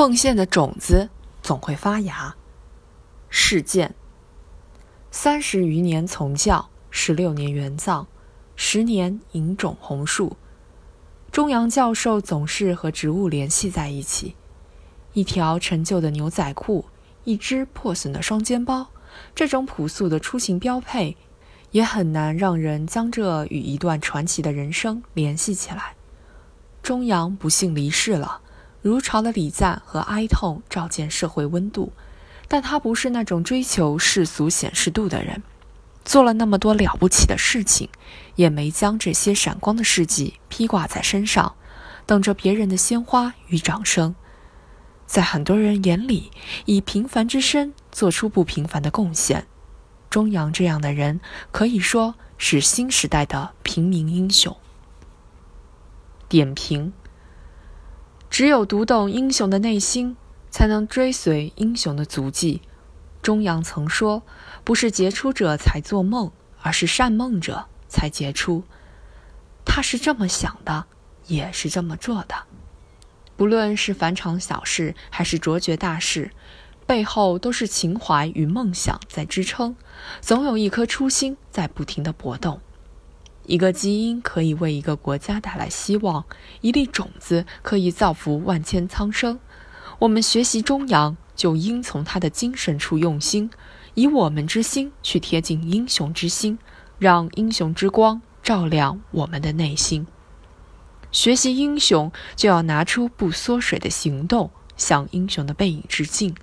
奉献的种子总会发芽。事件：三十余年从教，十六年援藏，十年引种红树。中阳教授总是和植物联系在一起。一条陈旧的牛仔裤，一只破损的双肩包，这种朴素的出行标配，也很难让人将这与一段传奇的人生联系起来。中阳不幸离世了，如潮的礼赞和哀痛照见社会温度，但他不是那种追求世俗显示度的人，做了那么多了不起的事情，也没将这些闪光的事迹披挂在身上，等着别人的鲜花与掌声。在很多人眼里，以平凡之身做出不平凡的贡献。钟阳这样的人，可以说是新时代的平民英雄。点评：只有读懂英雄的内心，才能追随英雄的足迹。中阳曾说：“不是杰出者才做梦，而是善梦者才杰出。”他是这么想的，也是这么做的。不论是凡常小事还是卓绝大事，背后都是情怀与梦想在支撑，总有一颗初心在不停的搏动。一个基因可以为一个国家带来希望，一粒种子可以造福万千苍生。我们学习中阳，就应从他的精神处用心，以我们之心去贴近英雄之心，让英雄之光照亮我们的内心。学习英雄，就要拿出不缩水的行动，向英雄的背影致敬。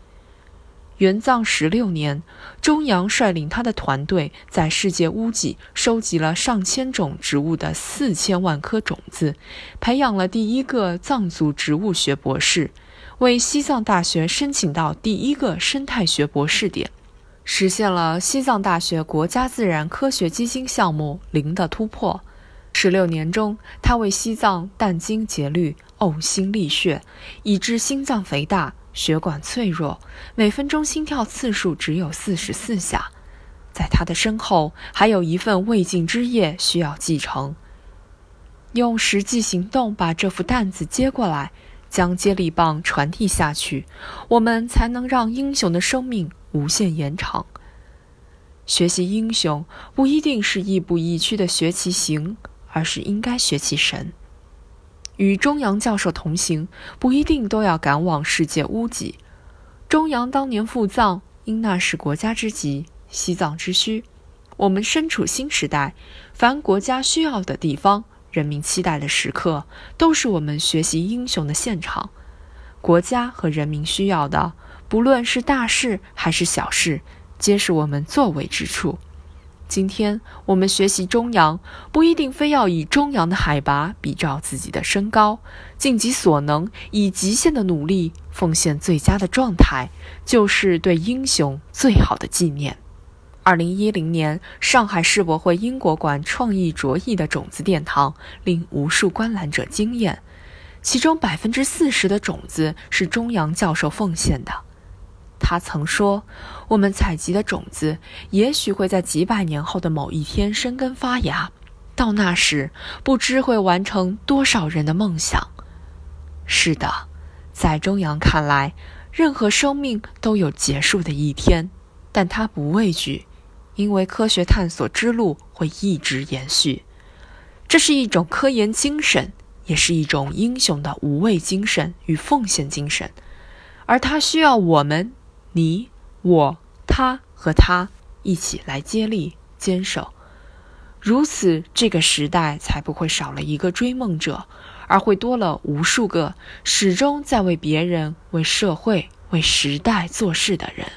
元藏十六年，中阳率领他的团队在世界屋脊收集了上千种植物的四千万颗种子，培养了第一个藏族植物学博士，为西藏大学申请到第一个生态学博士点，实现了西藏大学国家自然科学基金项目零的突破。十六年中，他为西藏殚精竭虑、呕心沥血，以致心脏肥大、血管脆弱，每分钟心跳次数只有四十四下。在他的身后，还有一份未尽之业需要继承。用实际行动把这副担子接过来，将接力棒传递下去，我们才能让英雄的生命无限延长。学习英雄，不一定是亦步亦趋的学其行。而是应该学其神。与中阳教授同行，不一定都要赶往世界屋脊。中阳当年赴藏，因那是国家之急，西藏之需。我们身处新时代，凡国家需要的地方，人民期待的时刻，都是我们学习英雄的现场。国家和人民需要的，不论是大事还是小事，皆是我们作为之处。今天我们学习中阳，不一定非要以中阳的海拔比照自己的身高，尽己所能，以极限的努力奉献最佳的状态，就是对英雄最好的纪念。二零一零年，上海世博会英国馆创意卓异的种子殿堂，令无数观览者惊艳，其中百分之四十的种子是中阳教授奉献的。他曾说：“我们采集的种子，也许会在几百年后的某一天生根发芽，到那时，不知会完成多少人的梦想。”是的，在中阳看来，任何生命都有结束的一天，但他不畏惧，因为科学探索之路会一直延续。这是一种科研精神，也是一种英雄的无畏精神与奉献精神，而他需要我们。你、我、他和他一起来接力坚守，如此这个时代才不会少了一个追梦者，而会多了无数个始终在为别人、为社会、为时代做事的人。